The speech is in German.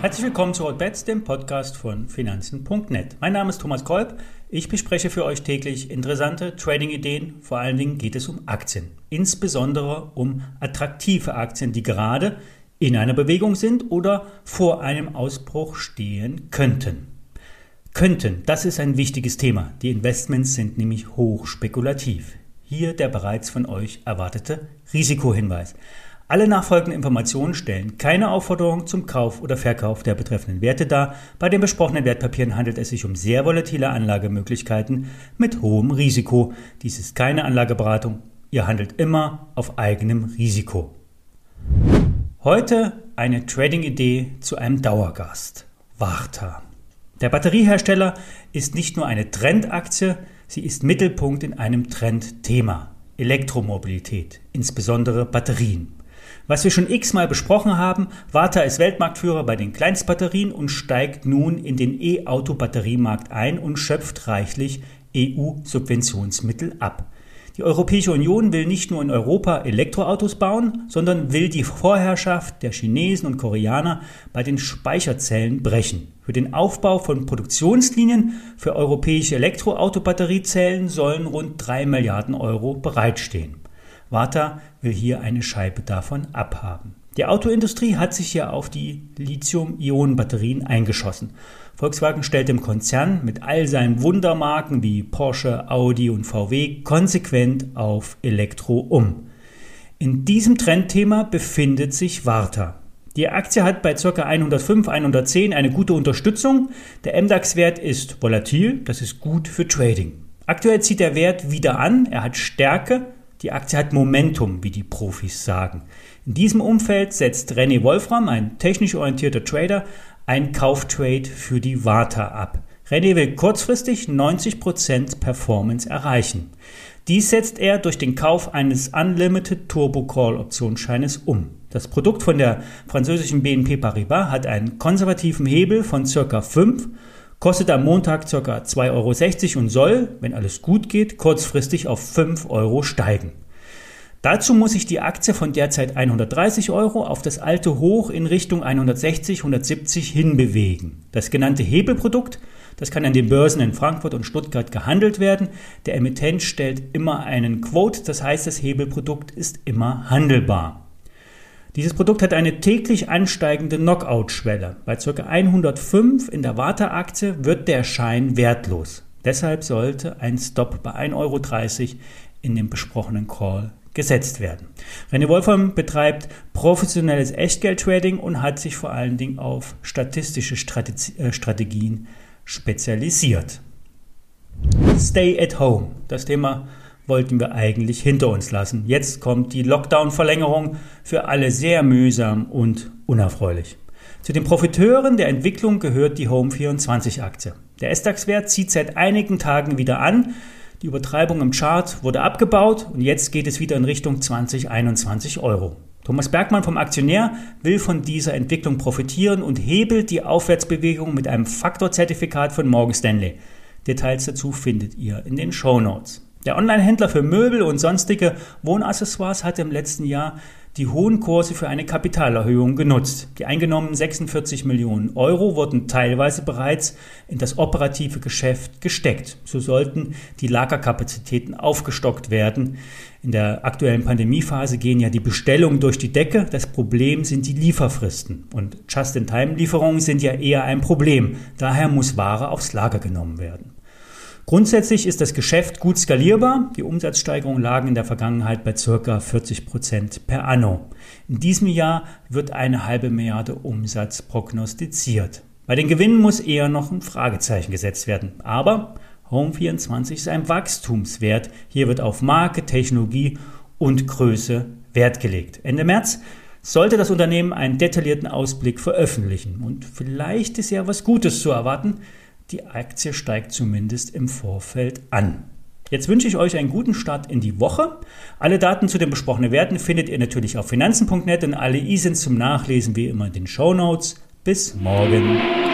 Herzlich willkommen zu Hotbets, dem Podcast von Finanzen.net. Mein Name ist Thomas Kolb. Ich bespreche für euch täglich interessante Trading-Ideen. Vor allen Dingen geht es um Aktien. Insbesondere um attraktive Aktien, die gerade in einer Bewegung sind oder vor einem Ausbruch stehen könnten. Könnten, das ist ein wichtiges Thema. Die Investments sind nämlich hoch spekulativ. Hier der bereits von euch erwartete Risikohinweis. Alle nachfolgenden Informationen stellen keine Aufforderung zum Kauf oder Verkauf der betreffenden Werte dar. Bei den besprochenen Wertpapieren handelt es sich um sehr volatile Anlagemöglichkeiten mit hohem Risiko. Dies ist keine Anlageberatung. Ihr handelt immer auf eigenem Risiko. Heute eine Trading-Idee zu einem Dauergast. Warta. Der Batteriehersteller ist nicht nur eine Trendaktie, sie ist Mittelpunkt in einem Trendthema. Elektromobilität, insbesondere Batterien. Was wir schon x-mal besprochen haben, Warta ist Weltmarktführer bei den Kleinstbatterien und steigt nun in den E-Auto-Batteriemarkt ein und schöpft reichlich EU-Subventionsmittel ab. Die Europäische Union will nicht nur in Europa Elektroautos bauen, sondern will die Vorherrschaft der Chinesen und Koreaner bei den Speicherzellen brechen. Für den Aufbau von Produktionslinien für europäische Elektroautobatteriezellen sollen rund 3 Milliarden Euro bereitstehen. Warta will hier eine Scheibe davon abhaben. Die Autoindustrie hat sich ja auf die Lithium-Ionen-Batterien eingeschossen. Volkswagen stellt dem Konzern mit all seinen Wundermarken wie Porsche, Audi und VW konsequent auf Elektro um. In diesem Trendthema befindet sich Warta. Die Aktie hat bei ca. 105, 110 eine gute Unterstützung. Der MDAX-Wert ist volatil, das ist gut für Trading. Aktuell zieht der Wert wieder an, er hat Stärke, die Aktie hat Momentum, wie die Profis sagen. In diesem Umfeld setzt René Wolfram, ein technisch orientierter Trader, ein Kauftrade für die Warta ab. René will kurzfristig 90% Performance erreichen. Dies setzt er durch den Kauf eines Unlimited Turbo Call Optionsscheines um. Das Produkt von der französischen BNP Paribas hat einen konservativen Hebel von ca. 5 kostet am Montag ca. 2,60 Euro und soll, wenn alles gut geht, kurzfristig auf 5 Euro steigen. Dazu muss sich die Aktie von derzeit 130 Euro auf das alte Hoch in Richtung 160, 170 hinbewegen. Das genannte Hebelprodukt, das kann an den Börsen in Frankfurt und Stuttgart gehandelt werden. Der Emittent stellt immer einen Quote, das heißt, das Hebelprodukt ist immer handelbar. Dieses Produkt hat eine täglich ansteigende Knockout-Schwelle. Bei ca. 105 in der Warta-Aktie wird der Schein wertlos. Deshalb sollte ein Stop bei 1,30 Euro in dem besprochenen Call gesetzt werden. René Wolfram betreibt professionelles Echtgeld-Trading und hat sich vor allen Dingen auf statistische äh, Strategien spezialisiert. Stay at home. Das Thema wollten wir eigentlich hinter uns lassen. Jetzt kommt die Lockdown-Verlängerung für alle sehr mühsam und unerfreulich. Zu den Profiteuren der Entwicklung gehört die Home24-Aktie. Der SDAX-Wert zieht seit einigen Tagen wieder an. Die Übertreibung im Chart wurde abgebaut und jetzt geht es wieder in Richtung 2021 Euro. Thomas Bergmann vom Aktionär will von dieser Entwicklung profitieren und hebelt die Aufwärtsbewegung mit einem Faktorzertifikat von Morgan Stanley. Details dazu findet ihr in den Show Notes. Der Online-Händler für Möbel und sonstige Wohnaccessoires hat im letzten Jahr die hohen Kurse für eine Kapitalerhöhung genutzt. Die eingenommenen 46 Millionen Euro wurden teilweise bereits in das operative Geschäft gesteckt. So sollten die Lagerkapazitäten aufgestockt werden. In der aktuellen Pandemiephase gehen ja die Bestellungen durch die Decke. Das Problem sind die Lieferfristen. Und Just-in-Time-Lieferungen sind ja eher ein Problem. Daher muss Ware aufs Lager genommen werden. Grundsätzlich ist das Geschäft gut skalierbar. Die Umsatzsteigerungen lagen in der Vergangenheit bei ca. 40 Prozent per anno. In diesem Jahr wird eine halbe Milliarde Umsatz prognostiziert. Bei den Gewinnen muss eher noch ein Fragezeichen gesetzt werden. Aber Home24 ist ein Wachstumswert. Hier wird auf Marke, Technologie und Größe Wert gelegt. Ende März sollte das Unternehmen einen detaillierten Ausblick veröffentlichen. Und vielleicht ist ja was Gutes zu erwarten. Die Aktie steigt zumindest im Vorfeld an. Jetzt wünsche ich euch einen guten Start in die Woche. Alle Daten zu den besprochenen Werten findet ihr natürlich auf finanzen.net und alle I sind zum Nachlesen wie immer in den Show Notes. Bis morgen.